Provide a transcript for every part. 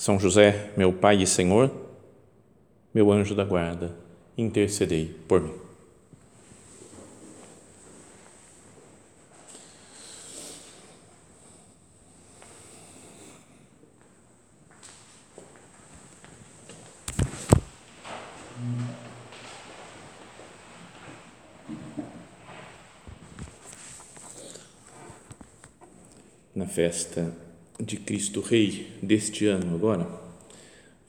São José, meu Pai e Senhor, meu anjo da guarda, intercedei por mim. Na festa de Cristo Rei deste ano agora,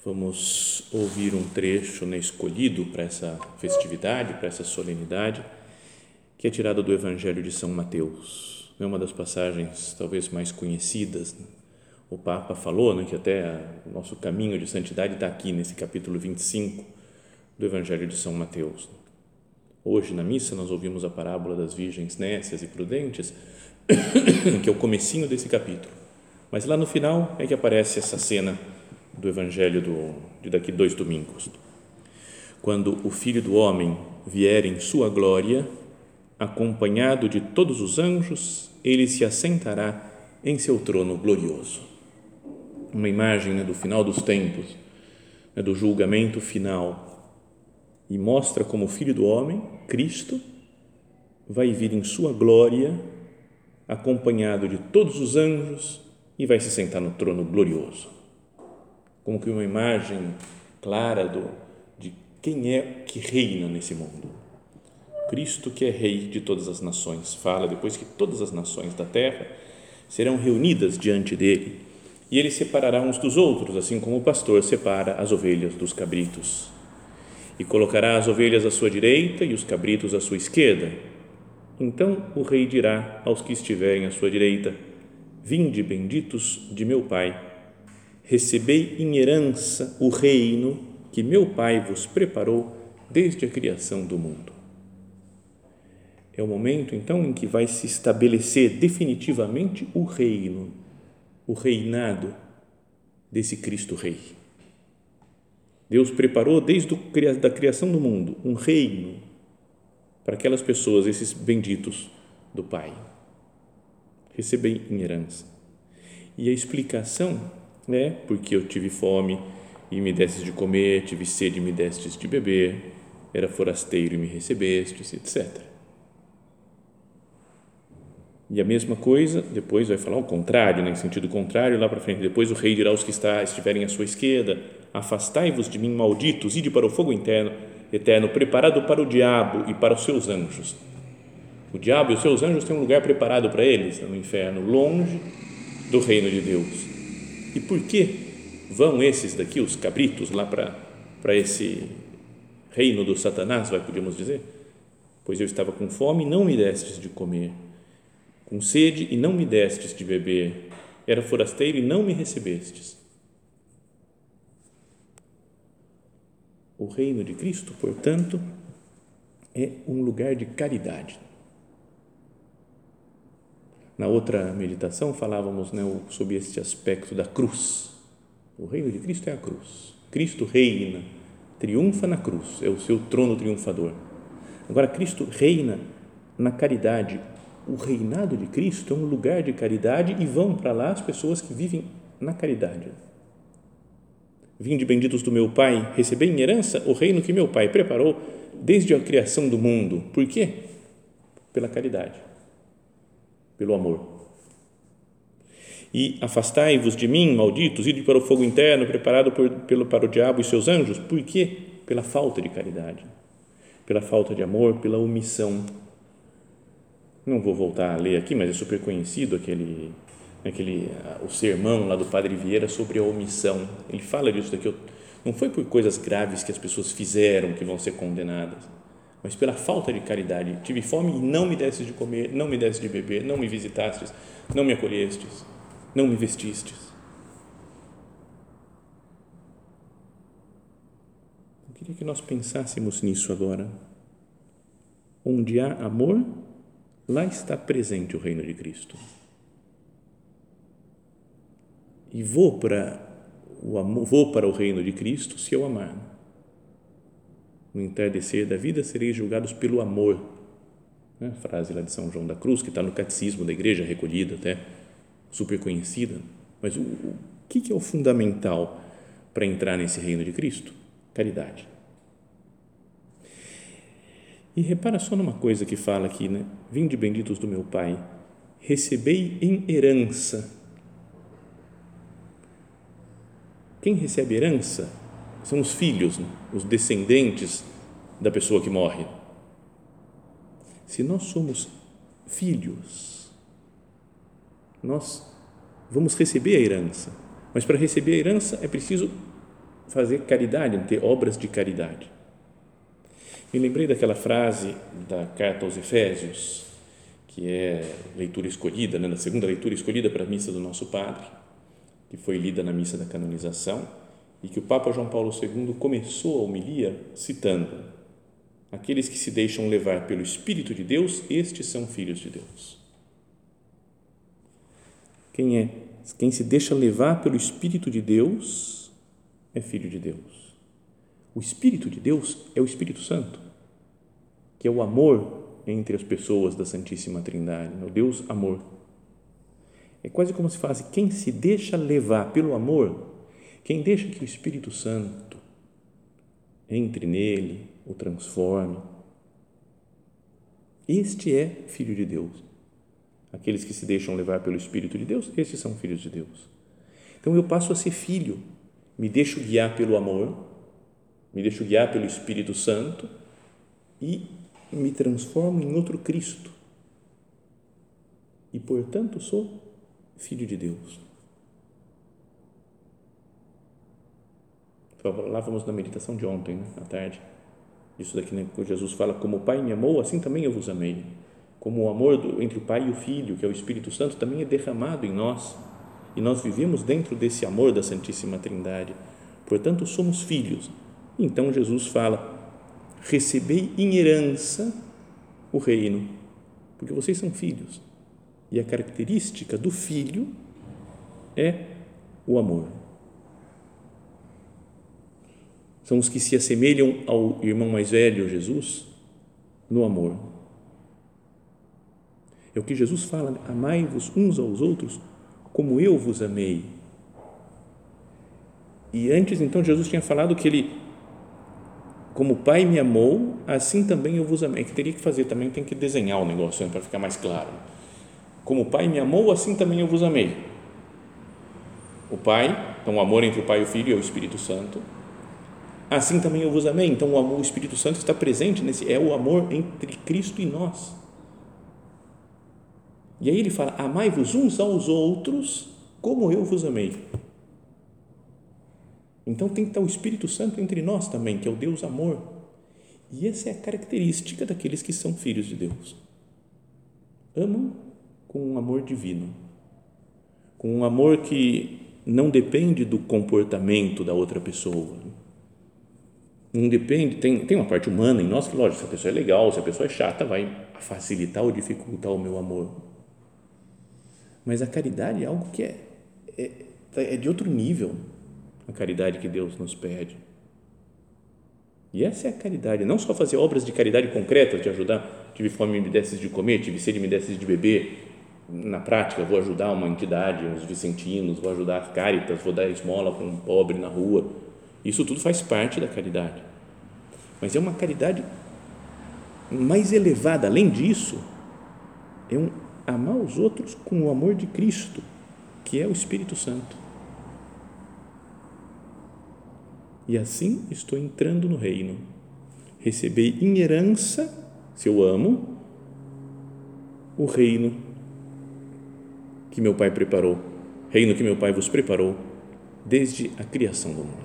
vamos ouvir um trecho né, escolhido para essa festividade, para essa solenidade, que é tirado do Evangelho de São Mateus. É uma das passagens talvez mais conhecidas. Né? O Papa falou né, que até o nosso caminho de santidade está aqui nesse capítulo 25 do Evangelho de São Mateus. Hoje na missa nós ouvimos a parábola das virgens nécias e prudentes, que é o comecinho desse capítulo. Mas lá no final é que aparece essa cena do Evangelho do, de daqui dois domingos. Quando o Filho do Homem vier em sua glória, acompanhado de todos os anjos, ele se assentará em seu trono glorioso. Uma imagem né, do final dos tempos, né, do julgamento final, e mostra como o Filho do Homem, Cristo, vai vir em sua glória, acompanhado de todos os anjos e vai se sentar no trono glorioso. Como que uma imagem clara do, de quem é que reina nesse mundo. Cristo que é rei de todas as nações. Fala depois que todas as nações da terra serão reunidas diante dele e ele separará uns dos outros, assim como o pastor separa as ovelhas dos cabritos. E colocará as ovelhas à sua direita e os cabritos à sua esquerda. Então o rei dirá aos que estiverem à sua direita: Vinde benditos de meu Pai, recebei em herança o reino que meu Pai vos preparou desde a criação do mundo. É o momento então em que vai se estabelecer definitivamente o reino, o reinado desse Cristo Rei. Deus preparou desde a criação do mundo um reino para aquelas pessoas, esses benditos do Pai receber em herança. E a explicação é porque eu tive fome e me destes de comer, tive sede e me destes de beber, era forasteiro e me recebestes, etc. E a mesma coisa, depois vai falar o contrário, né, em sentido contrário, lá para frente. Depois o rei dirá aos que está, estiverem à sua esquerda: Afastai-vos de mim, malditos, ide para o fogo interno, eterno, preparado para o diabo e para os seus anjos. O diabo e os seus anjos têm um lugar preparado para eles no inferno, longe do reino de Deus. E por que vão esses daqui, os cabritos, lá para, para esse reino do Satanás, vai, podíamos dizer? Pois eu estava com fome e não me destes de comer, com sede e não me destes de beber, era forasteiro e não me recebestes. O reino de Cristo, portanto, é um lugar de caridade na outra meditação falávamos né, sobre este aspecto da cruz. O reino de Cristo é a cruz. Cristo reina, triunfa na cruz, é o seu trono triunfador. Agora, Cristo reina na caridade. O reinado de Cristo é um lugar de caridade e vão para lá as pessoas que vivem na caridade. Vinde benditos do meu Pai, recebei em herança o reino que meu Pai preparou desde a criação do mundo. Por quê? Pela caridade pelo amor. E afastai-vos de mim, malditos, ide para o fogo interno preparado por, pelo, para o diabo e seus anjos. Por quê? Pela falta de caridade, pela falta de amor, pela omissão. Não vou voltar a ler aqui, mas é super conhecido aquele, aquele o sermão lá do Padre Vieira sobre a omissão. Ele fala disso daqui. Não foi por coisas graves que as pessoas fizeram que vão ser condenadas mas pela falta de caridade. Tive fome e não me desses de comer, não me desses de beber, não me visitastes, não me acolhestes, não me vestistes. Queria que nós pensássemos nisso agora. Onde há amor, lá está presente o reino de Cristo. E vou para o amor, vou para o reino de Cristo se eu amar. No entardecer da vida sereis julgados pelo amor. Né? Frase lá de São João da Cruz, que está no catecismo da igreja, recolhida até, super conhecida. Mas o, o que, que é o fundamental para entrar nesse reino de Cristo? Caridade. E repara só numa coisa que fala aqui, né? Vinde benditos do meu Pai, recebei em herança Quem recebe herança são os filhos, os descendentes da pessoa que morre. Se nós somos filhos, nós vamos receber a herança, mas para receber a herança é preciso fazer caridade, ter obras de caridade. Me lembrei daquela frase da carta aos Efésios, que é leitura escolhida, né, na segunda leitura escolhida para a missa do nosso Padre que foi lida na missa da canonização e que o Papa João Paulo II começou a homilia citando: Aqueles que se deixam levar pelo Espírito de Deus, estes são filhos de Deus. Quem é? Quem se deixa levar pelo Espírito de Deus é filho de Deus. O Espírito de Deus é o Espírito Santo, que é o amor entre as pessoas da Santíssima Trindade, o Deus amor é quase como se fosse quem se deixa levar pelo amor, quem deixa que o Espírito Santo entre nele, o transforme. Este é filho de Deus. Aqueles que se deixam levar pelo Espírito de Deus, esses são filhos de Deus. Então eu passo a ser filho, me deixo guiar pelo amor, me deixo guiar pelo Espírito Santo e me transformo em outro Cristo. E portanto sou filho de Deus. Lá vamos na meditação de ontem, né, à tarde. Isso daqui, né, Jesus fala: Como o Pai me amou, assim também eu vos amei. Como o amor do, entre o Pai e o Filho, que é o Espírito Santo, também é derramado em nós. E nós vivemos dentro desse amor da Santíssima Trindade. Portanto, somos filhos. Então Jesus fala: Recebei em herança o reino, porque vocês são filhos. E a característica do filho é o amor. São os que se assemelham ao irmão mais velho, Jesus, no amor. É o que Jesus fala: amai-vos uns aos outros como eu vos amei. E antes, então, Jesus tinha falado que ele, como o Pai me amou, assim também eu vos amei. É que teria que fazer também, tem que desenhar o negócio né, para ficar mais claro como o Pai me amou, assim também eu vos amei. O Pai, então o amor entre o Pai e o Filho é o Espírito Santo. Assim também eu vos amei. Então o amor, o Espírito Santo está presente nesse, é o amor entre Cristo e nós. E aí ele fala: Amai-vos uns aos outros como eu vos amei. Então tem que estar o Espírito Santo entre nós também, que é o Deus amor. E essa é a característica daqueles que são filhos de Deus. Amam com um amor divino, com um amor que não depende do comportamento da outra pessoa. Não depende, tem, tem uma parte humana em nós que, lógico, se a pessoa é legal, se a pessoa é chata, vai facilitar ou dificultar o meu amor. Mas a caridade é algo que é, é, é de outro nível, a caridade que Deus nos pede. E essa é a caridade, não só fazer obras de caridade concretas, de ajudar, tive fome, me desses de comer, tive sede, me desses de beber, na prática, vou ajudar uma entidade, os vicentinos, vou ajudar as Caritas, vou dar esmola para um pobre na rua. Isso tudo faz parte da caridade. Mas é uma caridade mais elevada. Além disso, é um amar os outros com o amor de Cristo, que é o Espírito Santo. E assim estou entrando no reino. Recebei em herança, se eu amo, o reino que meu Pai preparou, reino que meu Pai vos preparou desde a criação do mundo.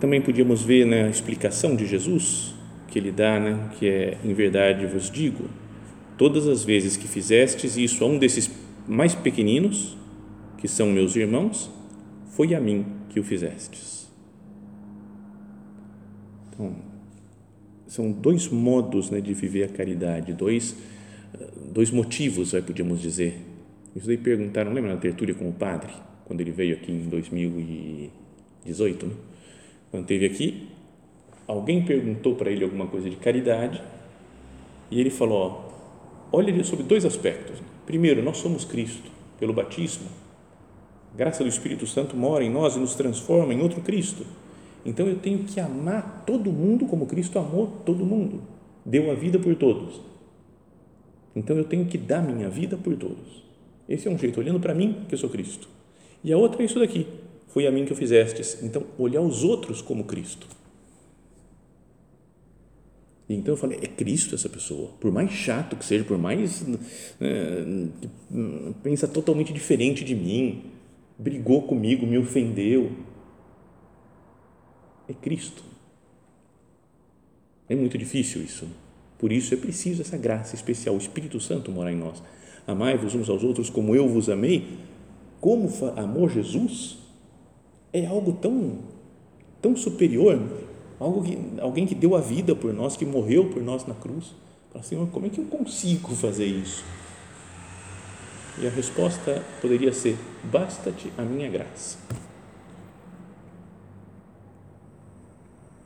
Também podíamos ver na né, explicação de Jesus que ele dá, né, que é em verdade vos digo, todas as vezes que fizestes isso a um desses mais pequeninos, que são meus irmãos, foi a mim que o fizestes. Então, são dois modos né, de viver a caridade, dois, dois motivos, vai, podíamos dizer. Isso daí perguntaram, lembra na tertúlia com o padre, quando ele veio aqui em 2018, né? Quando esteve aqui, alguém perguntou para ele alguma coisa de caridade e ele falou, ó, olha sobre dois aspectos. Primeiro, nós somos Cristo pelo batismo. A graça do Espírito Santo mora em nós e nos transforma em outro Cristo. Então eu tenho que amar todo mundo como Cristo amou todo mundo, deu a vida por todos. Então eu tenho que dar minha vida por todos. Esse é um jeito, olhando para mim, que eu sou Cristo. E a outra é isso daqui: foi a mim que o fizestes. Então, olhar os outros como Cristo. E então eu falei: é Cristo essa pessoa. Por mais chato que seja, por mais. É, pensa totalmente diferente de mim, brigou comigo, me ofendeu é Cristo. É muito difícil isso. Por isso é preciso essa graça especial, o Espírito Santo morar em nós. Amai-vos uns aos outros como eu vos amei. Como amou Jesus é algo tão, tão superior, algo que, alguém que deu a vida por nós, que morreu por nós na cruz. Fala, Senhor, como é que eu consigo fazer isso? E a resposta poderia ser: basta-te a minha graça.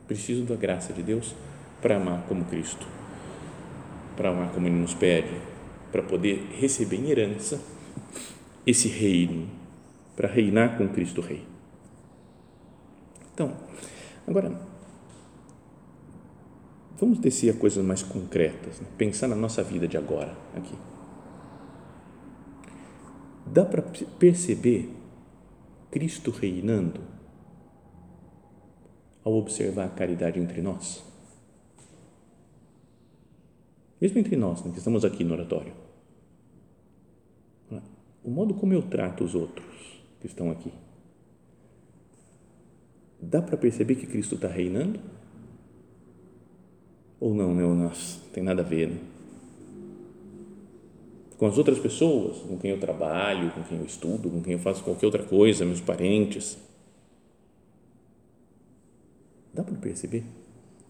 Preciso da graça de Deus para amar como Cristo, para amar como Ele nos pede, para poder receber em herança esse reino, para reinar com Cristo Rei. Então, agora, vamos descer a coisas mais concretas, né? pensar na nossa vida de agora, aqui. Dá para perceber Cristo reinando ao observar a caridade entre nós? Mesmo entre nós, né, que estamos aqui no oratório. O modo como eu trato os outros que estão aqui. Dá para perceber que Cristo está reinando? Ou não, né? Nossa, tem nada a ver, né? Com as outras pessoas, com quem eu trabalho, com quem eu estudo, com quem eu faço qualquer outra coisa, meus parentes Dá para perceber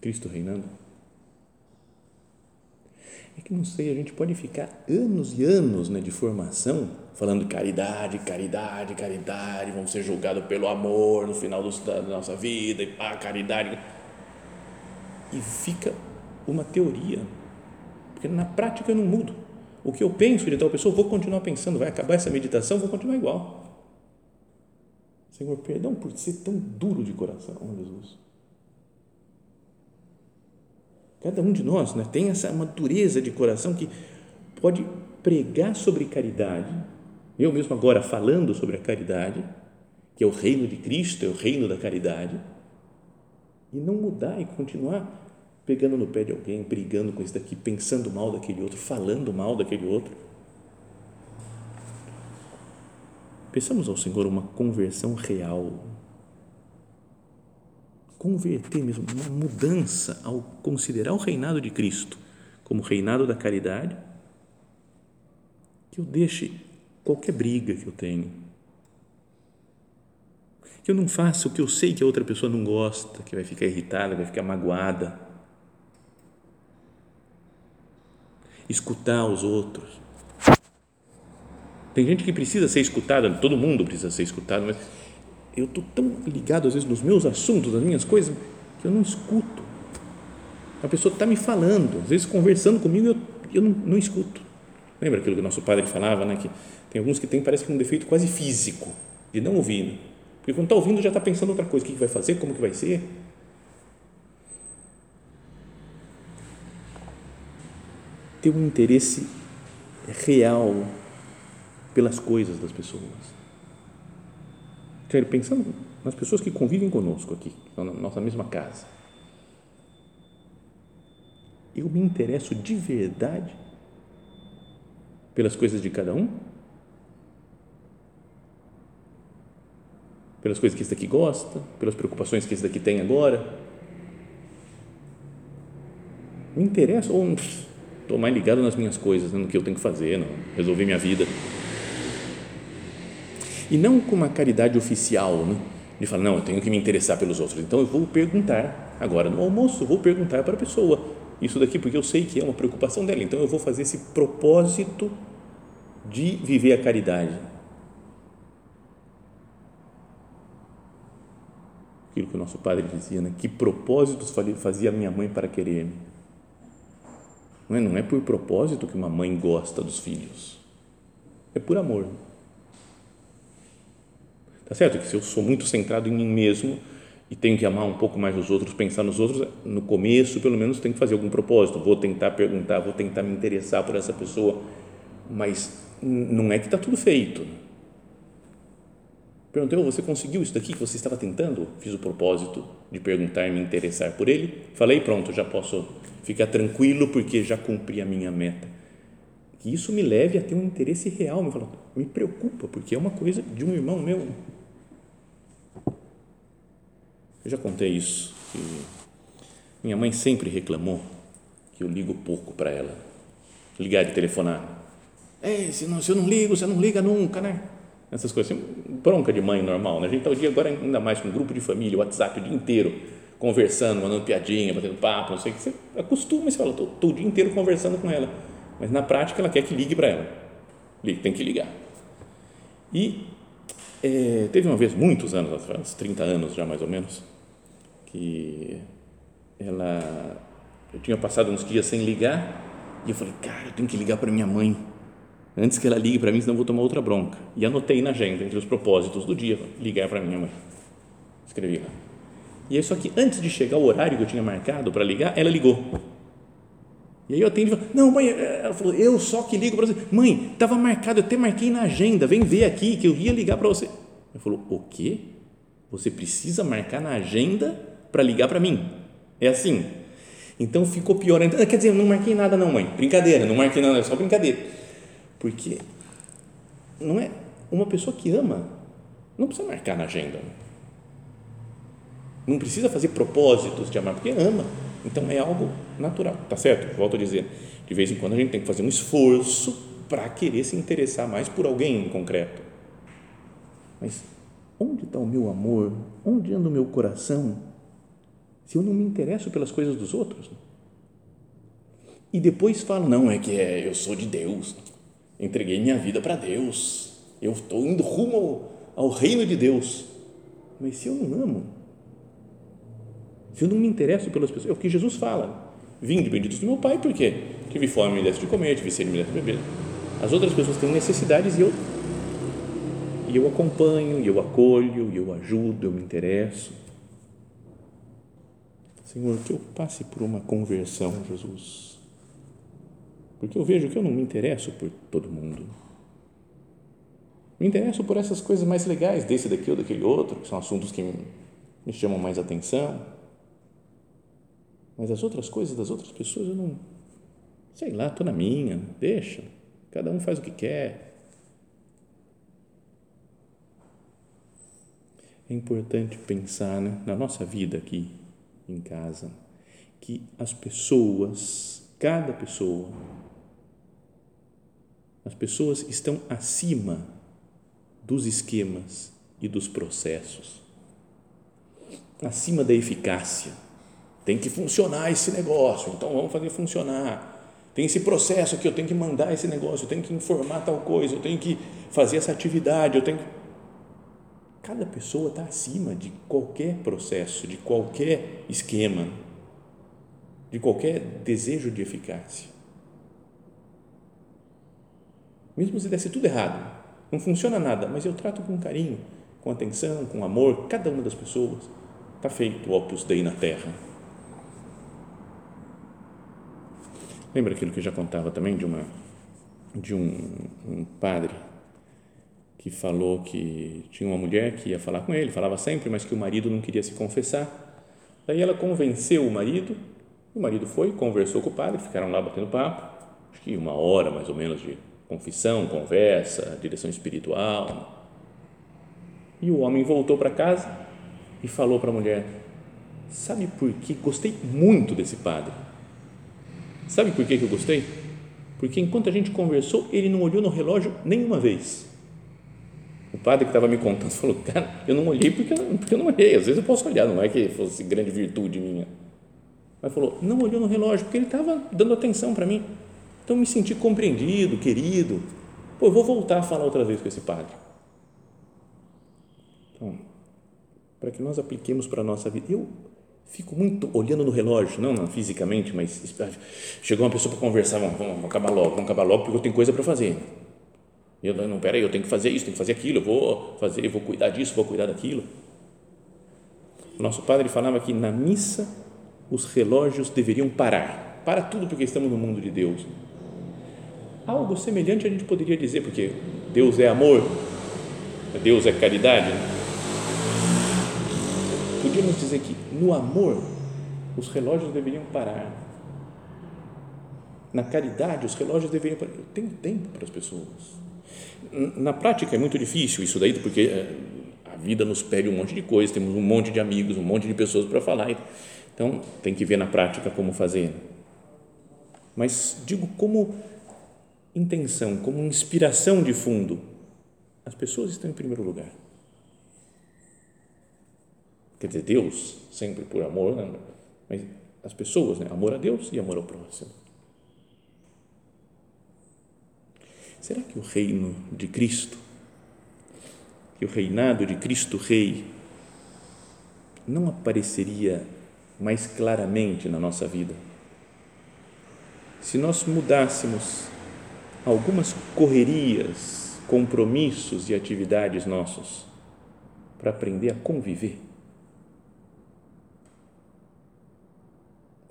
Cristo reinando? É que não sei, a gente pode ficar anos e anos né, de formação falando caridade, caridade, caridade, vamos ser julgados pelo amor no final da nossa vida, e pá, caridade. E fica uma teoria, porque na prática eu não mudo. O que eu penso de tal pessoa, vou continuar pensando, vai acabar essa meditação, vou continuar igual. Senhor, perdão por ser tão duro de coração, Jesus. Cada um de nós né, tem essa uma dureza de coração que pode pregar sobre caridade. Eu mesmo agora falando sobre a caridade, que é o reino de Cristo, é o reino da caridade, e não mudar e continuar pegando no pé de alguém, brigando com esse daqui, pensando mal daquele outro, falando mal daquele outro. Pensamos ao Senhor uma conversão real converter mesmo, uma mudança ao considerar o reinado de Cristo como reinado da caridade, que eu deixe qualquer briga que eu tenho, que eu não faça o que eu sei que a outra pessoa não gosta, que vai ficar irritada, vai ficar magoada. Escutar os outros. Tem gente que precisa ser escutada, todo mundo precisa ser escutado, mas eu estou tão ligado às vezes nos meus assuntos, nas minhas coisas, que eu não escuto. A pessoa está me falando, às vezes conversando comigo, eu, eu não, não escuto. Lembra aquilo que o nosso padre falava, né? Que tem alguns que tem, parece que um defeito quase físico, de não ouvir. Né? Porque quando está ouvindo já está pensando outra coisa, o que vai fazer, como que vai ser. Ter um interesse real pelas coisas das pessoas Sério, pensando nas pessoas que convivem conosco aqui, na nossa mesma casa. Eu me interesso de verdade pelas coisas de cada um? Pelas coisas que esse daqui gosta, pelas preocupações que esse daqui tem agora? Me interessa ou estou mais ligado nas minhas coisas, no que eu tenho que fazer, não, resolver minha vida? E não com uma caridade oficial, né? de falar, não, eu tenho que me interessar pelos outros, então eu vou perguntar agora no almoço, vou perguntar para a pessoa isso daqui, porque eu sei que é uma preocupação dela, então eu vou fazer esse propósito de viver a caridade. Aquilo que o nosso padre dizia, né? que propósitos fazia minha mãe para querer-me? Não é, não é por propósito que uma mãe gosta dos filhos, é por amor. Tá certo que se eu sou muito centrado em mim mesmo e tenho que amar um pouco mais os outros, pensar nos outros, no começo, pelo menos, tenho que fazer algum propósito. Vou tentar perguntar, vou tentar me interessar por essa pessoa, mas não é que está tudo feito. Perguntei, oh, você conseguiu isso daqui que você estava tentando? Fiz o propósito de perguntar e me interessar por ele. Falei, pronto, já posso ficar tranquilo porque já cumpri a minha meta. Que isso me leve a ter um interesse real. Me, fala, me preocupa, porque é uma coisa de um irmão meu. Eu já contei isso. minha mãe sempre reclamou que eu ligo pouco para ela. Ligar de telefonar. É, se, não, se eu não ligo, você não liga nunca, né? Essas coisas. Assim, bronca de mãe normal, né? A gente está o dia agora ainda mais com um grupo de família, WhatsApp o dia inteiro, conversando, mandando piadinha, batendo papo, não sei o que. Você acostuma e você fala, estou o dia inteiro conversando com ela. Mas na prática ela quer que ligue para ela. Tem que ligar. E é, teve uma vez, muitos anos, uns 30 anos já mais ou menos, que ela eu tinha passado uns dias sem ligar e eu falei, cara, eu tenho que ligar para minha mãe antes que ela ligue para mim, senão eu vou tomar outra bronca. E anotei na agenda, entre os propósitos do dia, ligar para minha mãe. Escrevi lá. E aí, só que antes de chegar o horário que eu tinha marcado para ligar, ela ligou. E aí eu atendi e falei, não, mãe, ela falou, eu só que ligo para você. Mãe, estava marcado, eu até marquei na agenda, vem ver aqui que eu ia ligar para você. Ela falou, o quê? Você precisa marcar na agenda para ligar para mim. É assim. Então ficou pior. Então, quer dizer, não marquei nada não, mãe. Brincadeira, não marquei nada, é só brincadeira. Porque não é uma pessoa que ama, não precisa marcar na agenda. Não precisa fazer propósitos de amar, porque ama. Então é algo natural, tá certo? Volto a dizer, de vez em quando a gente tem que fazer um esforço para querer se interessar mais por alguém em concreto. Mas onde está o meu amor? Onde anda o meu coração? Se eu não me interesso pelas coisas dos outros? E depois falo, não, é que é, eu sou de Deus, entreguei minha vida para Deus, eu estou indo rumo ao, ao reino de Deus. Mas se eu não amo, se eu não me interesso pelas pessoas, é o que Jesus fala. Vinde benditos do meu Pai, por quê? Tive fome, me desse de comer, tive sede, me desse de beber. As outras pessoas têm necessidades e eu, e eu acompanho, e eu acolho, e eu ajudo, eu me interesso. Senhor, que eu passe por uma conversão, Jesus. Porque eu vejo que eu não me interesso por todo mundo. Me interesso por essas coisas mais legais, desse daqui ou daquele outro, que são assuntos que me chamam mais atenção. Mas as outras coisas das outras pessoas eu não. Sei lá, estou na minha, deixa. Cada um faz o que quer. É importante pensar né, na nossa vida aqui em casa, que as pessoas, cada pessoa, as pessoas estão acima dos esquemas e dos processos, acima da eficácia. Tem que funcionar esse negócio, então vamos fazer funcionar. Tem esse processo que eu tenho que mandar esse negócio, eu tenho que informar tal coisa, eu tenho que fazer essa atividade, eu tenho que Cada pessoa está acima de qualquer processo, de qualquer esquema, de qualquer desejo de eficácia. Mesmo se desse tudo errado, não funciona nada, mas eu trato com carinho, com atenção, com amor, cada uma das pessoas. Está feito o Opus Dei na Terra. Lembra aquilo que eu já contava também de, uma, de um, um padre que falou que tinha uma mulher que ia falar com ele, falava sempre, mas que o marido não queria se confessar. Daí ela convenceu o marido, o marido foi, conversou com o padre, ficaram lá batendo papo, acho que uma hora mais ou menos de confissão, conversa, direção espiritual. E o homem voltou para casa e falou para a mulher: Sabe por que gostei muito desse padre? Sabe por que eu gostei? Porque enquanto a gente conversou, ele não olhou no relógio nenhuma vez padre que estava me contando falou, cara, eu não olhei porque porque eu não olhei, às vezes eu posso olhar, não é que fosse grande virtude minha. Mas falou, não olhou no relógio, porque ele estava dando atenção para mim. Então eu me senti compreendido, querido. Pô, eu vou voltar a falar outra vez com esse padre. Então, para que nós apliquemos para a nossa vida. Eu fico muito olhando no relógio, não, não fisicamente, mas chegou uma pessoa para conversar, vamos, vamos, acabar logo, vamos acabar logo porque eu tenho coisa para fazer. Eu não, peraí, eu tenho que fazer isso, tenho que fazer aquilo, eu vou fazer, eu vou cuidar disso, vou cuidar daquilo. O nosso padre falava que na missa os relógios deveriam parar. Para tudo porque estamos no mundo de Deus. Algo semelhante a gente poderia dizer, porque Deus é amor, Deus é caridade. Podíamos dizer que no amor os relógios deveriam parar. Na caridade os relógios deveriam parar. Eu tenho tempo para as pessoas. Na prática é muito difícil isso daí, porque eh, a vida nos pede um monte de coisas, temos um monte de amigos, um monte de pessoas para falar. Então tem que ver na prática como fazer. Mas digo como intenção, como inspiração de fundo, as pessoas estão em primeiro lugar. Quer dizer, Deus, sempre por amor, né? mas as pessoas, né? amor a Deus e amor ao próximo. Será que o reino de Cristo, que o reinado de Cristo Rei, não apareceria mais claramente na nossa vida se nós mudássemos algumas correrias, compromissos e atividades nossos para aprender a conviver.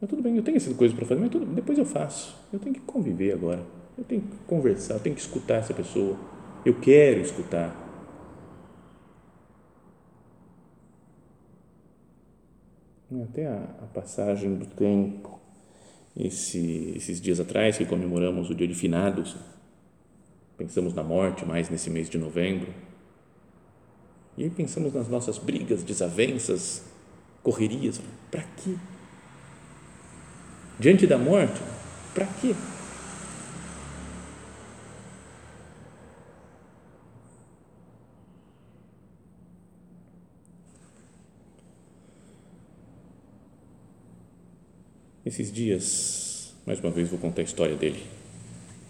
Tudo bem, eu tenho essas coisas para fazer, mas tudo, depois eu faço. Eu tenho que conviver agora. Eu tenho que conversar, eu tenho que escutar essa pessoa. Eu quero escutar. Até a, a passagem do tempo esse, esses dias atrás que comemoramos o dia de finados, pensamos na morte mais nesse mês de novembro, e aí pensamos nas nossas brigas, desavenças, correrias, para quê? Diante da morte, para quê? Esses dias, mais uma vez vou contar a história dele.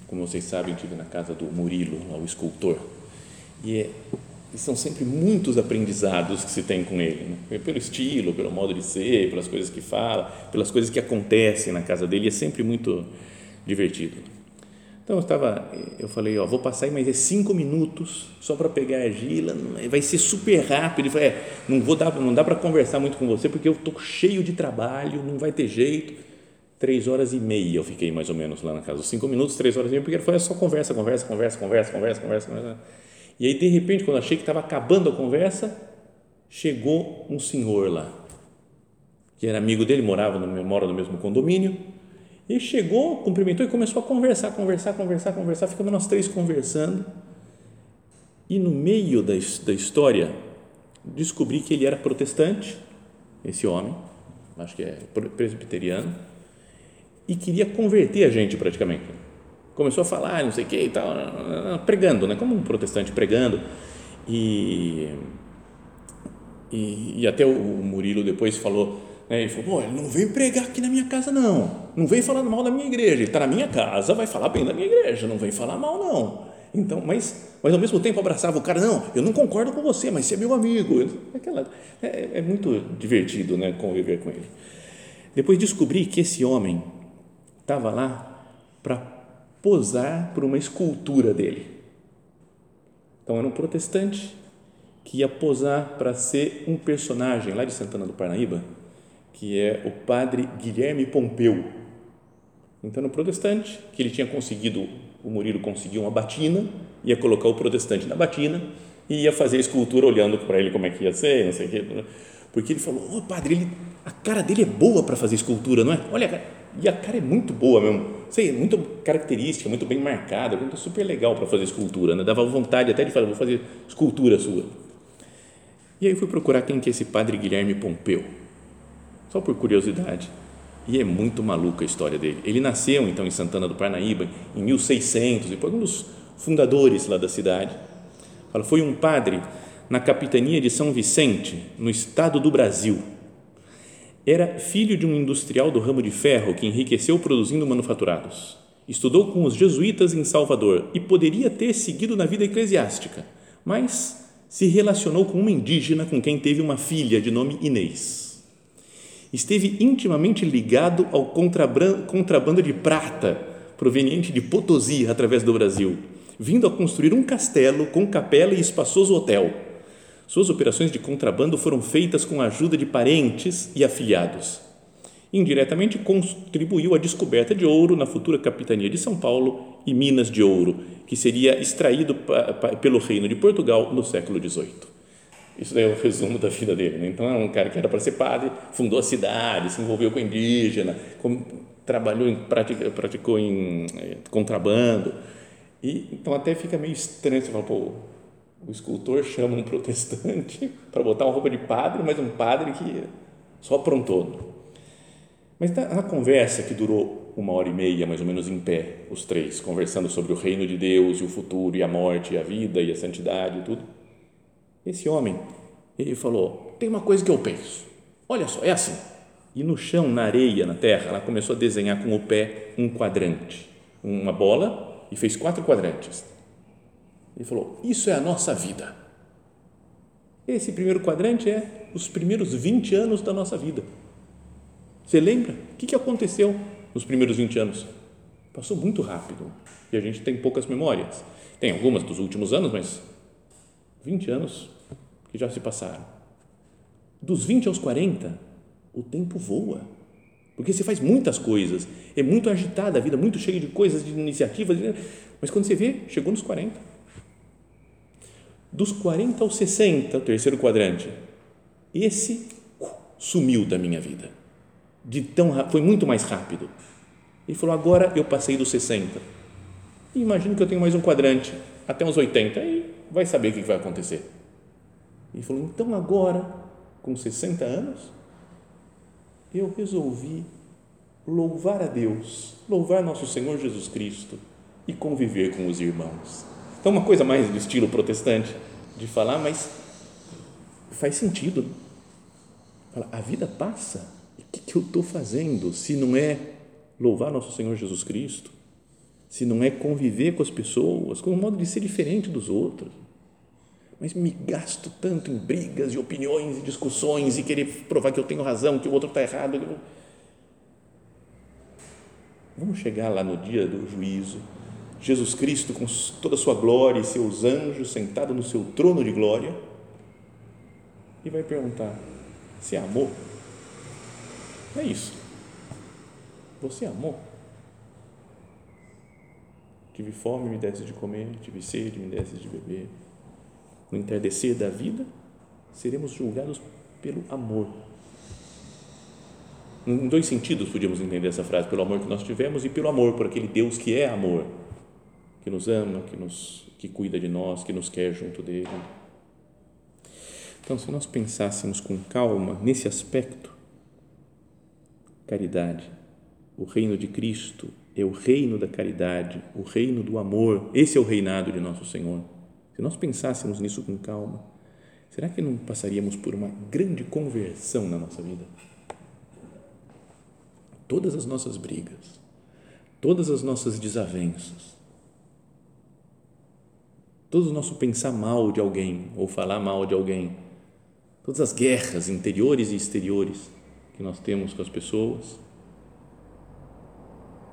Como vocês sabem, tive na casa do Murilo, o escultor, e, é, e são sempre muitos aprendizados que se tem com ele, né? pelo estilo, pelo modo de ser, pelas coisas que fala, pelas coisas que acontecem na casa dele, é sempre muito divertido. Então eu estava, eu falei, ó, vou passar aí mais é cinco minutos só para pegar a argila, vai ser super rápido. Ele falou, é, não vou dar, não dá para conversar muito com você porque eu estou cheio de trabalho, não vai ter jeito. Três horas e meia eu fiquei mais ou menos lá na casa, cinco minutos, três horas e meia, porque é só conversa, conversa, conversa, conversa, conversa, conversa, conversa. E aí de repente, quando achei que estava acabando a conversa, chegou um senhor lá, que era amigo dele, morava no, mora no mesmo condomínio e chegou, cumprimentou e começou a conversar, conversar, conversar, conversar. Ficamos nós três conversando. E no meio da, da história, descobri que ele era protestante, esse homem, acho que é presbiteriano, e queria converter a gente praticamente. Começou a falar, não sei o que e tal, pregando, né? como um protestante pregando. E, e, e até o Murilo depois falou é, ele falou, ele não veio pregar aqui na minha casa, não. Não veio falar mal da minha igreja. Ele está na minha casa, vai falar bem da minha igreja, não veio falar mal, não. Então, mas, mas ao mesmo tempo abraçava o cara, não, eu não concordo com você, mas você é meu amigo. Aquela, é, é muito divertido né, conviver com ele. Depois descobri que esse homem estava lá para posar por uma escultura dele. Então era um protestante que ia posar para ser um personagem lá de Santana do Parnaíba que é o padre Guilherme Pompeu. Então, no protestante, que ele tinha conseguido, o Murilo conseguiu uma batina, ia colocar o protestante na batina e ia fazer a escultura olhando para ele como é que ia ser, não sei o quê. Porque ele falou, ô oh, padre, ele, a cara dele é boa para fazer escultura, não é? Olha, e a cara é muito boa mesmo, sei, muito característica, muito bem marcada, muito super legal para fazer escultura, né? dava vontade até de falar, vou fazer escultura sua. E aí fui procurar quem que é esse padre Guilherme Pompeu só por curiosidade. E é muito maluca a história dele. Ele nasceu então em Santana do Parnaíba em 1600, e foi um dos fundadores lá da cidade. Fala, foi um padre na capitania de São Vicente, no estado do Brasil. Era filho de um industrial do ramo de ferro que enriqueceu produzindo manufaturados. Estudou com os jesuítas em Salvador e poderia ter seguido na vida eclesiástica, mas se relacionou com uma indígena com quem teve uma filha de nome Inês. Esteve intimamente ligado ao contrabando de prata proveniente de Potosí através do Brasil, vindo a construir um castelo com capela e espaçoso hotel. Suas operações de contrabando foram feitas com a ajuda de parentes e afiliados indiretamente contribuiu à descoberta de ouro na futura capitania de São Paulo e minas de ouro, que seria extraído pelo reino de Portugal no século XVIII. Isso é o resumo da vida dele. Né? Então, é um cara que era para ser padre, fundou a cidade, se envolveu com indígena, com, trabalhou em, praticou, em é, contrabando. E, então, até fica meio estranho você falar, pô, o escultor chama um protestante para botar uma roupa de padre, mas um padre que só aprontou. Mas na conversa que durou uma hora e meia, mais ou menos em pé, os três, conversando sobre o reino de Deus e o futuro e a morte e a vida e a santidade e tudo, esse homem, ele falou, tem uma coisa que eu penso, olha só, é assim, e no chão, na areia, na terra, ela começou a desenhar com o pé um quadrante, uma bola e fez quatro quadrantes. Ele falou, isso é a nossa vida. Esse primeiro quadrante é os primeiros 20 anos da nossa vida você lembra? O que aconteceu nos primeiros 20 anos? Passou muito rápido e a gente tem poucas memórias. Tem algumas dos últimos anos, mas 20 anos que já se passaram. Dos 20 aos 40, o tempo voa. Porque você faz muitas coisas, é muito agitada a vida, muito cheia de coisas, de iniciativas, mas quando você vê, chegou nos 40. Dos 40 aos 60, o terceiro quadrante, esse sumiu da minha vida de tão foi muito mais rápido. Ele falou: agora eu passei dos 60. E imagino que eu tenho mais um quadrante até uns 80 e vai saber o que vai acontecer. Ele falou: então agora, com 60 anos, eu resolvi louvar a Deus, louvar nosso Senhor Jesus Cristo e conviver com os irmãos. Então, uma coisa mais do estilo protestante de falar, mas faz sentido. A vida passa que, que eu estou fazendo se não é louvar nosso Senhor Jesus Cristo? Se não é conviver com as pessoas, com um modo de ser diferente dos outros? Mas me gasto tanto em brigas e opiniões e discussões e querer provar que eu tenho razão, que o outro está errado. Vamos chegar lá no dia do juízo. Jesus Cristo, com toda a sua glória e seus anjos, sentado no seu trono de glória, e vai perguntar: Você amou? É isso. Você amou? Tive fome, me desse de comer, tive sede, me desse de beber. No entardecer da vida, seremos julgados pelo amor. Em dois sentidos podíamos entender essa frase: pelo amor que nós tivemos e pelo amor por aquele Deus que é amor, que nos ama, que nos que cuida de nós, que nos quer junto dele. Então, se nós pensássemos com calma nesse aspecto, caridade. O reino de Cristo é o reino da caridade, o reino do amor. Esse é o reinado de nosso Senhor. Se nós pensássemos nisso com calma, será que não passaríamos por uma grande conversão na nossa vida? Todas as nossas brigas, todas as nossas desavenças, todo o nosso pensar mal de alguém ou falar mal de alguém, todas as guerras interiores e exteriores, que nós temos com as pessoas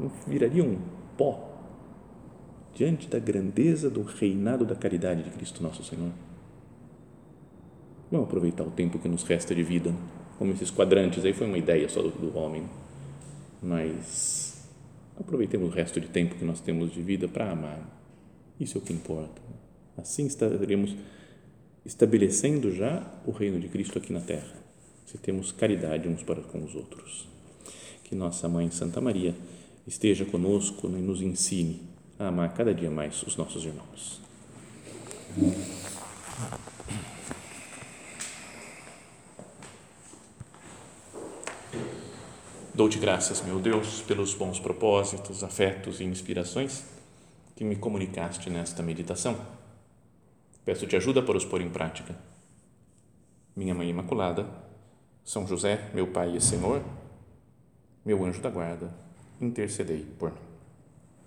não viraria um pó diante da grandeza do reinado da caridade de Cristo nosso Senhor. Vamos aproveitar o tempo que nos resta de vida, como esses quadrantes aí foi uma ideia só do, do homem, mas aproveitemos o resto de tempo que nós temos de vida para amar. Isso é o que importa. Assim estaremos estabelecendo já o reino de Cristo aqui na terra se temos caridade uns para com os outros. Que nossa Mãe Santa Maria esteja conosco e nos ensine a amar cada dia mais os nossos irmãos. Dou-te graças, meu Deus, pelos bons propósitos, afetos e inspirações que me comunicaste nesta meditação Peço-te ajuda para os pôr em prática. Minha Mãe Imaculada, São José, meu Pai e Senhor, meu anjo da guarda, intercedei por mim.